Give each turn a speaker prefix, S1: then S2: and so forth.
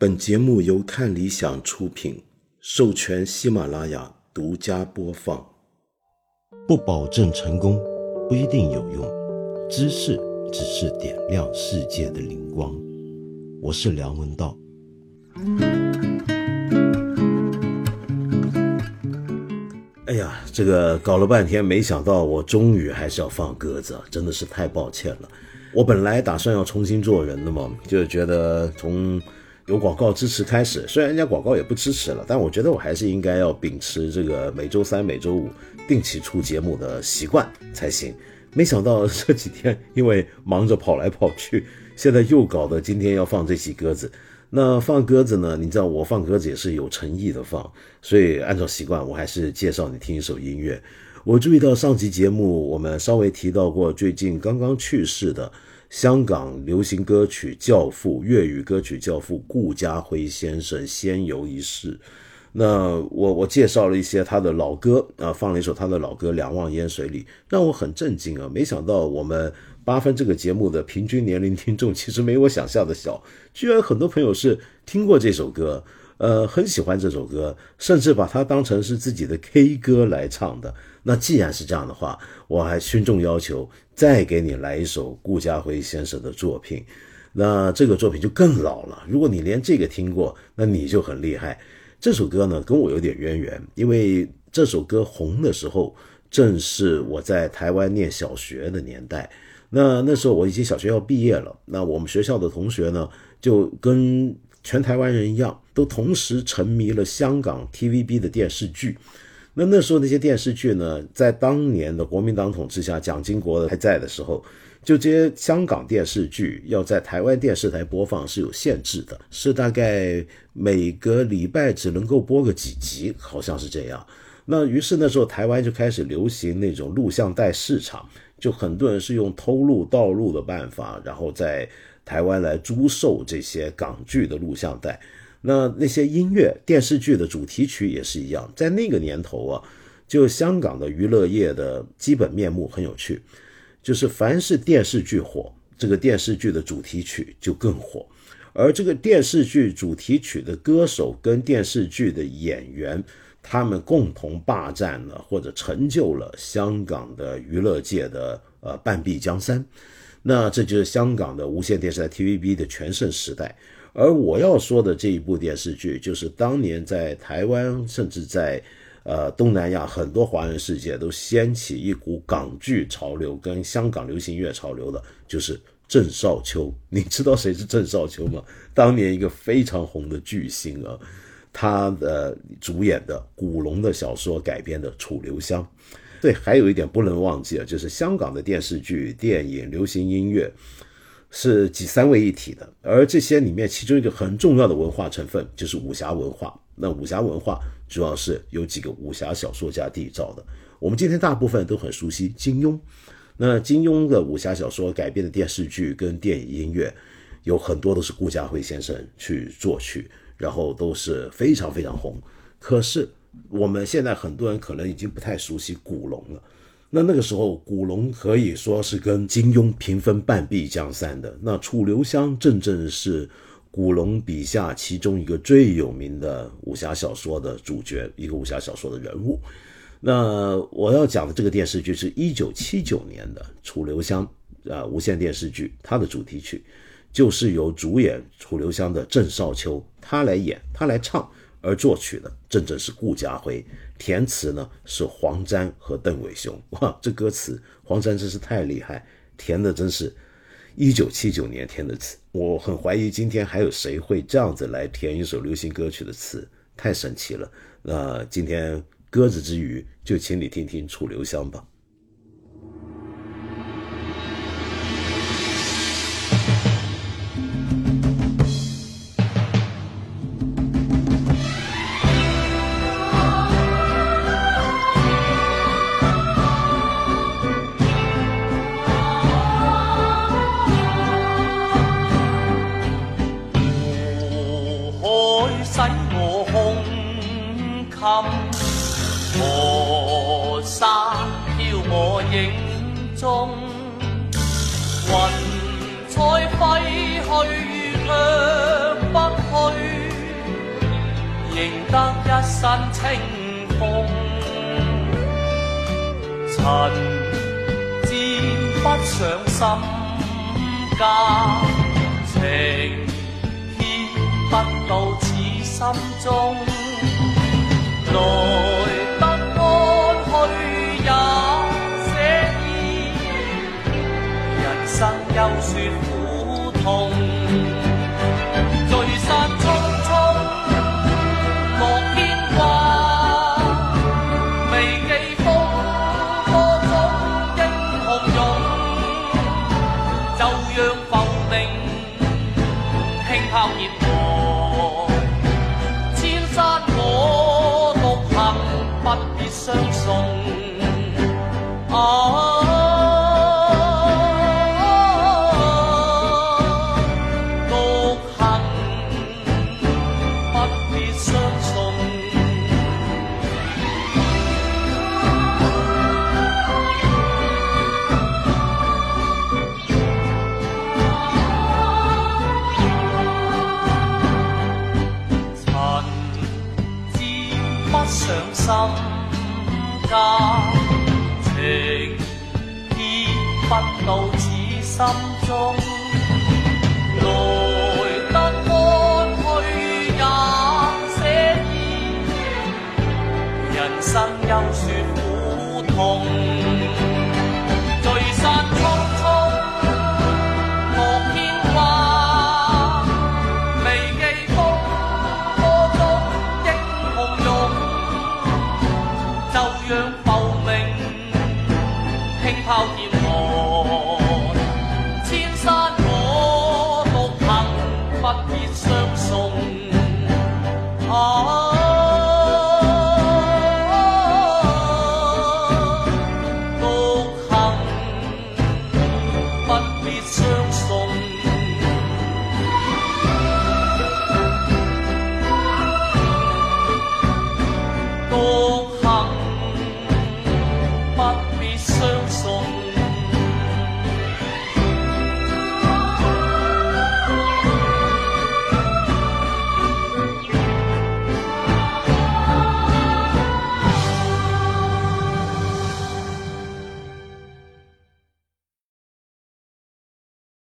S1: 本节目由看理想出品，授权喜马拉雅独家播放。不保证成功，不一定有用。知识只是点亮世界的灵光。我是梁文道。哎呀，这个搞了半天，没想到我终于还是要放鸽子，真的是太抱歉了。我本来打算要重新做人的嘛，就觉得从。有广告支持开始，虽然人家广告也不支持了，但我觉得我还是应该要秉持这个每周三、每周五定期出节目的习惯才行。没想到 这几天因为忙着跑来跑去，现在又搞得今天要放这期鸽子。那放鸽子呢？你知道我放鸽子也是有诚意的放，所以按照习惯，我还是介绍你听一首音乐。我注意到上集节目我们稍微提到过最近刚刚去世的。香港流行歌曲教父、粤语歌曲教父顾家辉先生先游一世。那我我介绍了一些他的老歌啊，放了一首他的老歌《两忘烟水里》，让我很震惊啊！没想到我们八分这个节目的平均年龄听众其实没我想象的小，居然很多朋友是听过这首歌。呃，很喜欢这首歌，甚至把它当成是自己的 K 歌来唱的。那既然是这样的话，我还群众要求再给你来一首顾嘉辉先生的作品。那这个作品就更老了。如果你连这个听过，那你就很厉害。这首歌呢，跟我有点渊源，因为这首歌红的时候正是我在台湾念小学的年代。那那时候我已经小学要毕业了，那我们学校的同学呢，就跟全台湾人一样，都同时沉迷了香港 TVB 的电视剧。那那时候那些电视剧呢，在当年的国民党统治下，蒋经国还在的时候，就这些香港电视剧要在台湾电视台播放是有限制的，是大概每个礼拜只能够播个几集，好像是这样。那于是那时候台湾就开始流行那种录像带市场，就很多人是用偷录盗录的办法，然后在。台湾来租售这些港剧的录像带，那那些音乐电视剧的主题曲也是一样。在那个年头啊，就香港的娱乐业的基本面目很有趣，就是凡是电视剧火，这个电视剧的主题曲就更火，而这个电视剧主题曲的歌手跟电视剧的演员，他们共同霸占了或者成就了香港的娱乐界的呃半壁江山。那这就是香港的无线电视台 TVB 的全盛时代，而我要说的这一部电视剧，就是当年在台湾，甚至在呃东南亚很多华人世界都掀起一股港剧潮流跟香港流行乐潮流的，就是郑少秋。你知道谁是郑少秋吗？当年一个非常红的巨星啊，他的主演的古龙的小说改编的《楚留香》。对，还有一点不能忘记啊，就是香港的电视剧、电影、流行音乐是几三位一体的，而这些里面其中一个很重要的文化成分就是武侠文化。那武侠文化主要是由几个武侠小说家缔造的。我们今天大部分都很熟悉金庸，那金庸的武侠小说改编的电视剧跟电影音乐有很多都是顾嘉辉先生去作曲，然后都是非常非常红。可是。我们现在很多人可能已经不太熟悉古龙了，那那个时候古龙可以说是跟金庸平分半壁江山的。那楚留香正正是古龙笔下其中一个最有名的武侠小说的主角，一个武侠小说的人物。那我要讲的这个电视剧是一九七九年的楚留香啊无线电视剧，它的主题曲就是由主演楚留香的郑少秋他来演，他来唱。而作曲的正正是顾嘉辉，填词呢是黄沾和邓伟雄。哇，这歌词黄沾真是太厉害，填的真是，一九七九年填的词。我很怀疑今天还有谁会这样子来填一首流行歌曲的词，太神奇了。那今天鸽子之余，就请你听听楚留香吧。
S2: 河沙飘我影中，云彩挥去，却不去。赢得一身清风。尘知不上心间，情牵不到此心中。上心间，情牽不到此心中。